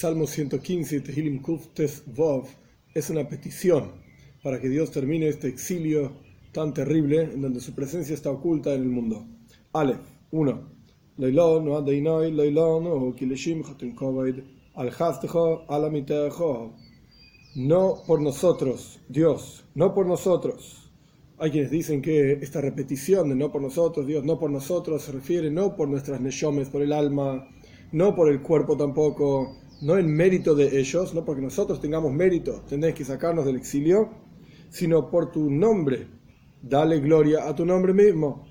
Salmo 115, Tehilim Vov, es una petición para que Dios termine este exilio tan terrible en donde su presencia está oculta en el mundo. Ale, 1. No por nosotros, Dios, no por nosotros. Hay quienes dicen que esta repetición de no por nosotros, Dios, no por nosotros, se refiere no por nuestras neshomes, por el alma, no por el cuerpo tampoco, no en mérito de ellos, no porque nosotros tengamos mérito, tenés que sacarnos del exilio, sino por tu nombre. Dale gloria a tu nombre mismo.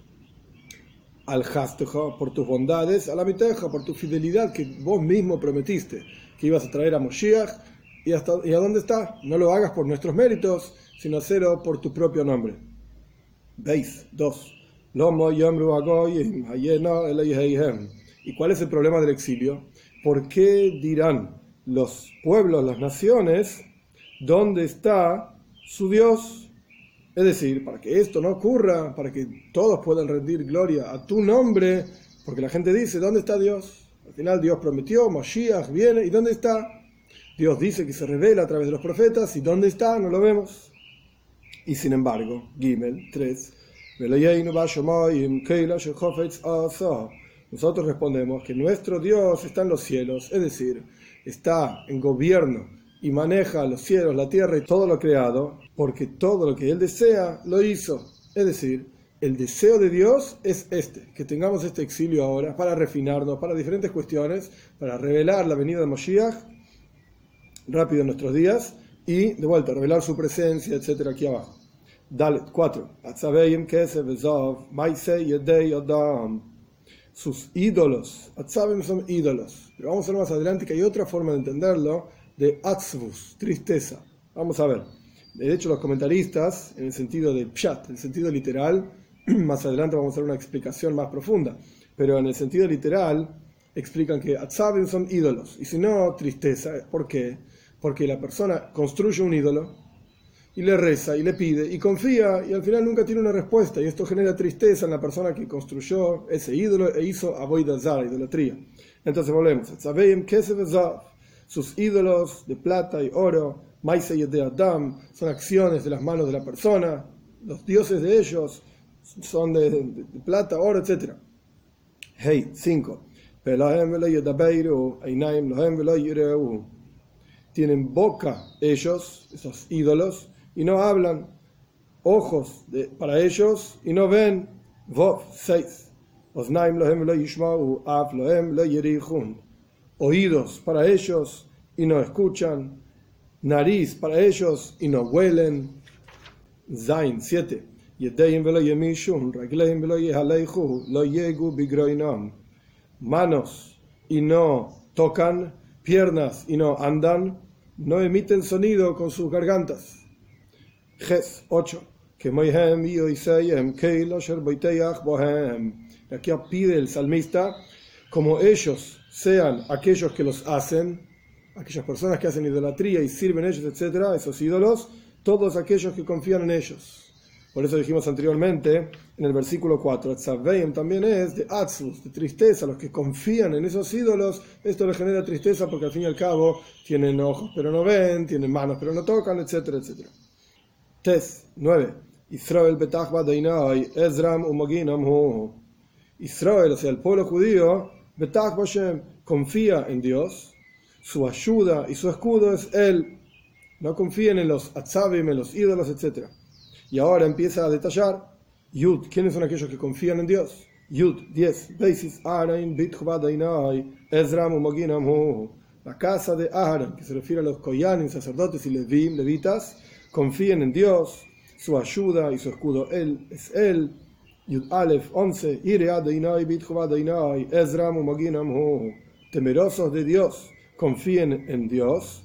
Al hasteja, por tus bondades, a la miteja, por tu fidelidad que vos mismo prometiste que ibas a traer a Moshiach. ¿Y, hasta, ¿Y a dónde está? No lo hagas por nuestros méritos, sino hacerlo por tu propio nombre. Veis, dos. ¿Y cuál es el problema del exilio? ¿Por qué dirán los pueblos, las naciones, dónde está su Dios? Es decir, para que esto no ocurra, para que todos puedan rendir gloria a tu nombre, porque la gente dice, ¿dónde está Dios? Al final Dios prometió, Moshiach viene, ¿y dónde está? Dios dice que se revela a través de los profetas, ¿y dónde está? No lo vemos. Y sin embargo, Gimel 3, nosotros respondemos que nuestro Dios está en los cielos, es decir, está en gobierno y maneja los cielos, la tierra y todo lo creado, porque todo lo que Él desea lo hizo. Es decir, el deseo de Dios es este, que tengamos este exilio ahora para refinarnos, para diferentes cuestiones, para revelar la venida de Moshiach rápido en nuestros días y de vuelta revelar su presencia, etcétera, aquí abajo. Dale, 4 sus ídolos. Atzavim son ídolos. Pero vamos a ver más adelante que hay otra forma de entenderlo, de atzvus, tristeza. Vamos a ver. De hecho, los comentaristas, en el sentido de pshat, en el sentido literal, más adelante vamos a ver una explicación más profunda, pero en el sentido literal explican que atzavim son ídolos, y si no, tristeza. ¿Por qué? Porque la persona construye un ídolo, y le reza y le pide y confía y al final nunca tiene una respuesta y esto genera tristeza en la persona que construyó ese ídolo e hizo avoidazar, idolatría. Entonces volvemos. Sus ídolos de plata y oro, Maise y de Adam, son acciones de las manos de la persona, los dioses de ellos son de, de plata, oro, etc. Hey, 5. Tienen boca ellos, esos ídolos, y no hablan, ojos para ellos y no ven. Vov 6. Oídos para ellos y no escuchan. Nariz para ellos y no huelen. Zain 7. Manos y no tocan, piernas y no andan, no emiten sonido con sus gargantas. Ges 8. Que Aquí pide el salmista como ellos sean aquellos que los hacen, aquellas personas que hacen idolatría y sirven ellos, etcétera, esos ídolos, todos aquellos que confían en ellos. Por eso dijimos anteriormente, en el versículo 4, también es de Atzus, de tristeza, los que confían en esos ídolos, esto les genera tristeza porque al fin y al cabo tienen ojos pero no ven, tienen manos pero no tocan, etcétera, etcétera. Tes 9. Israel betach badainai, Ezram umaginam. Israel, o sea, el pueblo judío, betach Hashem, confía en Dios, su ayuda y su escudo es Él. No confíen en los atzavim, en los ídolos, etc. Y ahora empieza a detallar Yud, ¿quiénes son aquellos que confían en Dios? Yud 10. Basis Arain Bitchbadainai, Ezram umaginam hu. La casa de Aaron, que se refiere a los koyanim, sacerdotes y levim, levitas, confíen en Dios, su ayuda y su escudo Él es Él. Yud Aleph 11, temerosos de Dios, confíen en Dios,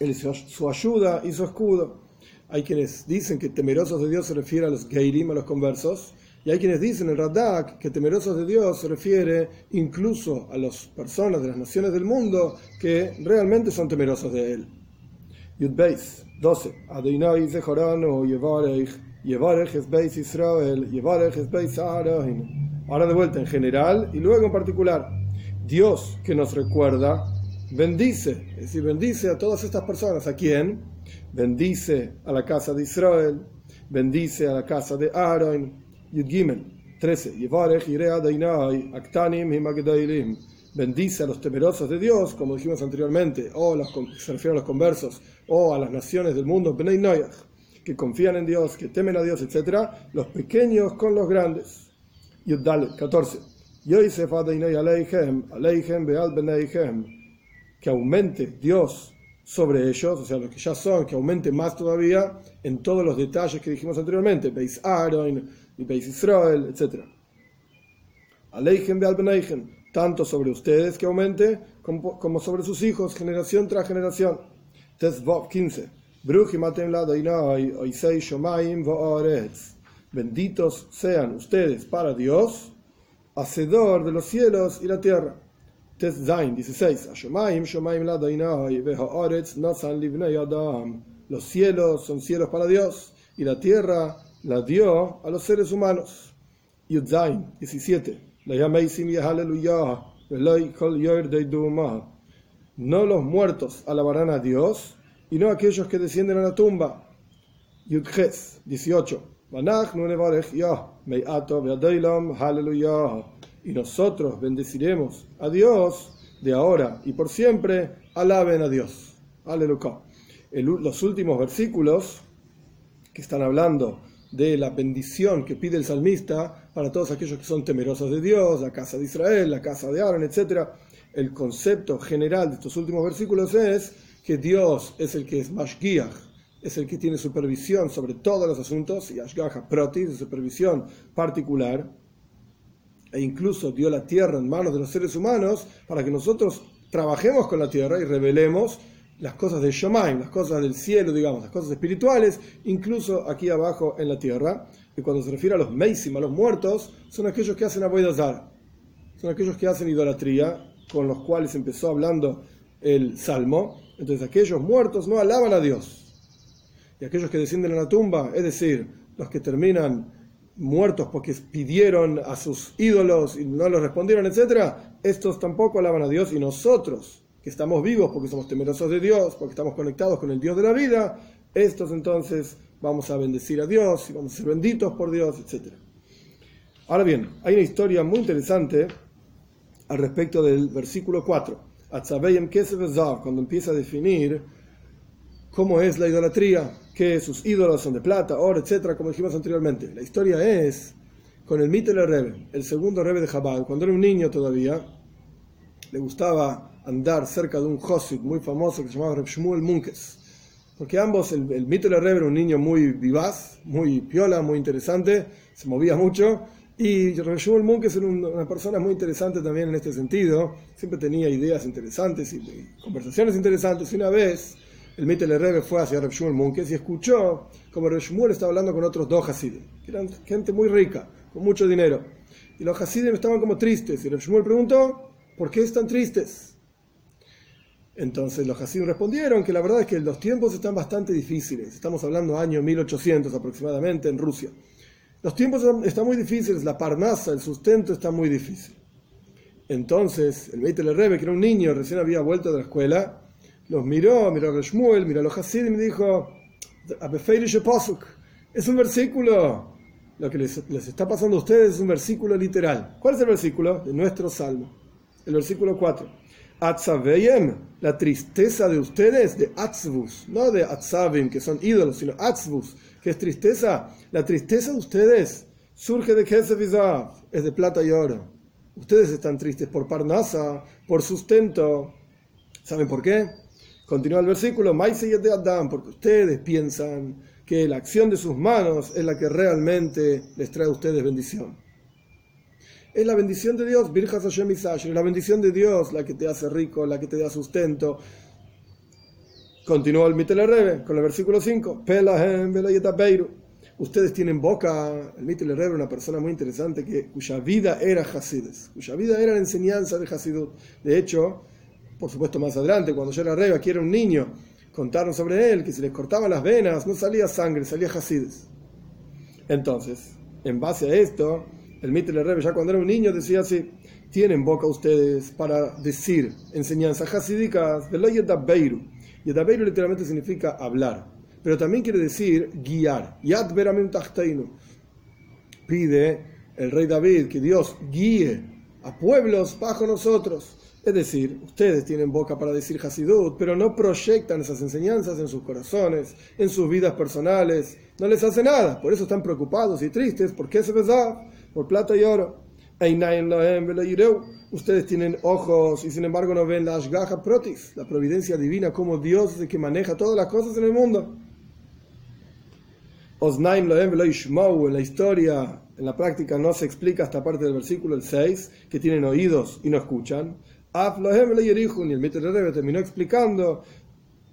Él su ayuda y su escudo. Hay quienes dicen que temerosos de Dios se refiere a los Geirim, a los conversos, y hay quienes dicen en Radak que temerosos de Dios se refiere incluso a las personas de las naciones del mundo que realmente son temerosos de Él. Yud Beis 12. Adonai Zechoranu Yevarech, Yevarech es Beis Israel, Yevarech es Beis Ahora de vuelta en general y luego en particular. Dios que nos recuerda, bendice, es decir, bendice a todas estas personas. ¿A quién? Bendice a la casa de Israel, bendice a la casa de Aaron, Yud Gimel, 13. Bendice a los temerosos de Dios, como dijimos anteriormente, o los, se refiere a los conversos, o a las naciones del mundo, que confían en Dios, que temen a Dios, etc. Los pequeños con los grandes. Yud 14. Que aumente Dios sobre ellos, o sea, los que ya son, que aumente más todavía en todos los detalles que dijimos anteriormente, Beis Aaron Beis Israel, etc. Tanto sobre ustedes que aumente como, sobre sus hijos, generación tras generación. Tesvov 15. Benditos sean ustedes para Dios, hacedor de los cielos y la tierra. Test Zain 16. Los cielos son cielos para Dios y la tierra la dio a los seres humanos. Yud Zain 17. No los muertos alabarán a Dios y no aquellos que descienden a la tumba. Yudges 18. Y nosotros bendeciremos a Dios de ahora y por siempre. Alaben a Dios. Aleluya. los últimos versículos que están hablando de la bendición que pide el salmista para todos aquellos que son temerosos de Dios, la casa de Israel, la casa de Aaron, etc. El concepto general de estos últimos versículos es que Dios es el que es Mashgiach, es el que tiene supervisión sobre todos los asuntos, y Ashgaha Proti, supervisión particular, e incluso dio la tierra en manos de los seres humanos para que nosotros trabajemos con la tierra y revelemos las cosas de Shomaim, las cosas del cielo, digamos, las cosas espirituales, incluso aquí abajo en la tierra. Y cuando se refiere a los Meisim, a los muertos, son aquellos que hacen Aboidazar, son aquellos que hacen idolatría, con los cuales empezó hablando el Salmo. Entonces aquellos muertos no alaban a Dios. Y aquellos que descienden a la tumba, es decir, los que terminan muertos porque pidieron a sus ídolos y no los respondieron, etc., estos tampoco alaban a Dios y nosotros, que estamos vivos porque somos temerosos de Dios, porque estamos conectados con el Dios de la vida, estos entonces vamos a bendecir a Dios y vamos a ser benditos por Dios, etc. Ahora bien, hay una historia muy interesante al respecto del versículo 4 cuando empieza a definir cómo es la idolatría, que sus ídolos son de plata, oro, etcétera, como dijimos anteriormente. La historia es con el Mittler Rebbe, el segundo Rebbe de Chabad, cuando era un niño todavía, le gustaba andar cerca de un Josid muy famoso que se llamaba Reb Shmuel Munkes. Porque ambos, el, el Mittler Rebbe era un niño muy vivaz, muy piola, muy interesante, se movía mucho, y Reshmuel Munkes era una persona muy interesante también en este sentido. Siempre tenía ideas interesantes y, conversaciones interesantes. Y una vez el Mittele Rebbe fue hacia Reshmuel Munkes y escuchó como Reshmuel estaba hablando con otros dos Hasidim, que eran gente muy rica, con mucho dinero. Y los Hasidim estaban como tristes. Y Reshmuel preguntó, ¿por qué están tristes? Entonces los Hasidim respondieron que la verdad es que los tiempos están bastante difíciles. Estamos hablando año 1800 aproximadamente en Rusia. Los tiempos están muy difíciles, la parnasa, el sustento está muy difícil. Entonces, el Beitel Rebe, que era un niño, recién había vuelto de la escuela, los miró, miró a Reshmuel, miró a los Hasidim y me dijo, es un versículo, lo que les, les, está pasando a ustedes es un versículo literal. ¿Cuál es el versículo? De nuestro salmo, el versículo 4. Atzaveyem, la tristeza de ustedes, de Atzvus, no de Atzavim, que son ídolos, sino Atzvus, que es tristeza. La tristeza de ustedes surge de Kesef es de plata y oro. Ustedes están tristes por Parnasa, por sustento. ¿Saben por qué? Continúa el versículo, de Adam, porque ustedes piensan que la acción de sus manos es la que realmente les trae a ustedes bendición. Es la bendición de Dios, Virjas Hashem es la bendición de Dios la que te hace rico, la que te da sustento, Continuó el Mitel Rebe con el versículo 5. Ustedes tienen boca, el Mitel Rebe, una persona muy interesante que, cuya vida era Hasides, cuya vida era la enseñanza de Hasidut. De hecho, por supuesto, más adelante, cuando yo era Rebe, aquí era un niño, contaron sobre él que si les cortaban las venas no salía sangre, salía Hasides. Entonces, en base a esto, El Mitel Rebbe ya cuando era un niño decía así, tienen boca ustedes para decir enseñanzas hasídicas de lo Yedabeiru. Yedabeiru literalmente significa hablar, pero también quiere decir guiar. Yad Pide el rey David que Dios guíe a pueblos bajo nosotros. Es decir, ustedes tienen boca para decir Hasidut, pero no proyectan esas enseñanzas en sus corazones, en sus vidas personales. No les hace nada. Por eso están preocupados y tristes. ¿Por qué se besa? Por plata y oro. Ustedes tienen ojos y sin embargo no ven la Ashgaha Protis, la providencia divina, como Dios que maneja todas las cosas en el mundo. Osnaim en la historia, en la práctica no se explica esta parte del versículo el 6, que tienen oídos y no escuchan. Y el Mitre terminó explicando,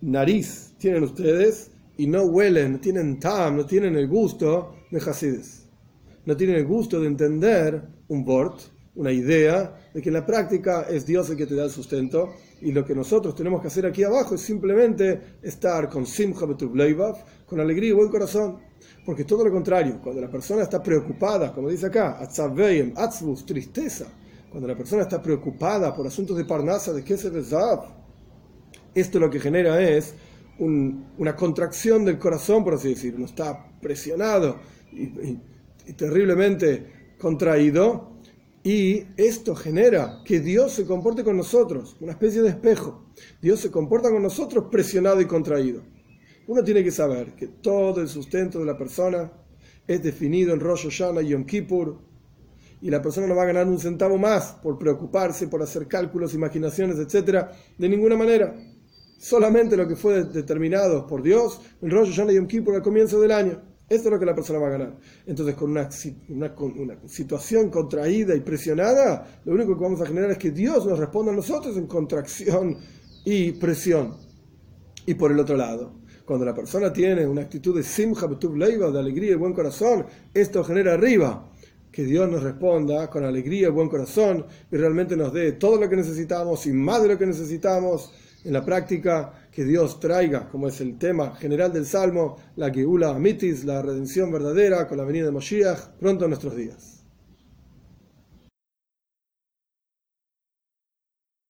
nariz tienen ustedes y no huelen, no tienen tam, no tienen el gusto de Hasides. No tienen el gusto de entender un bort, una idea de que en la práctica es Dios el que te da el sustento y lo que nosotros tenemos que hacer aquí abajo es simplemente estar con simcha con alegría y buen corazón. Porque todo lo contrario, cuando la persona está preocupada, como dice acá, atzaveyem, atzvus, tristeza, cuando la persona está preocupada por asuntos de parnasa, de qué se esto lo que genera es una contracción del corazón, por así decirlo, uno está presionado y terriblemente contraído, y esto genera que Dios se comporte con nosotros, una especie de espejo. Dios se comporta con nosotros presionado y contraído. Uno tiene que saber que todo el sustento de la persona es definido en Rosh Hashanah y Yom Kippur, y la persona no va a ganar un centavo más por preocuparse, por hacer cálculos, imaginaciones, etc. De ninguna manera. Solamente lo que fue determinado por Dios en Rosh Hashanah y Yom Kippur al comienzo del año. Esto es lo que la persona va a ganar. Entonces, con una, situación contraída y presionada, lo único que vamos a generar es que Dios nos responda a nosotros en contracción y presión. Y por el otro lado, cuando la persona tiene una actitud de simcha, leiva, de alegría y buen corazón, esto genera arriba que Dios nos responda con alegría y buen corazón y realmente nos dé todo lo que necesitamos y más de lo que necesitamos en la práctica, que Dios traiga, como es el tema general del Salmo, la Geula Amitis, la redención verdadera con la venida de Moshiach, pronto en nuestros días.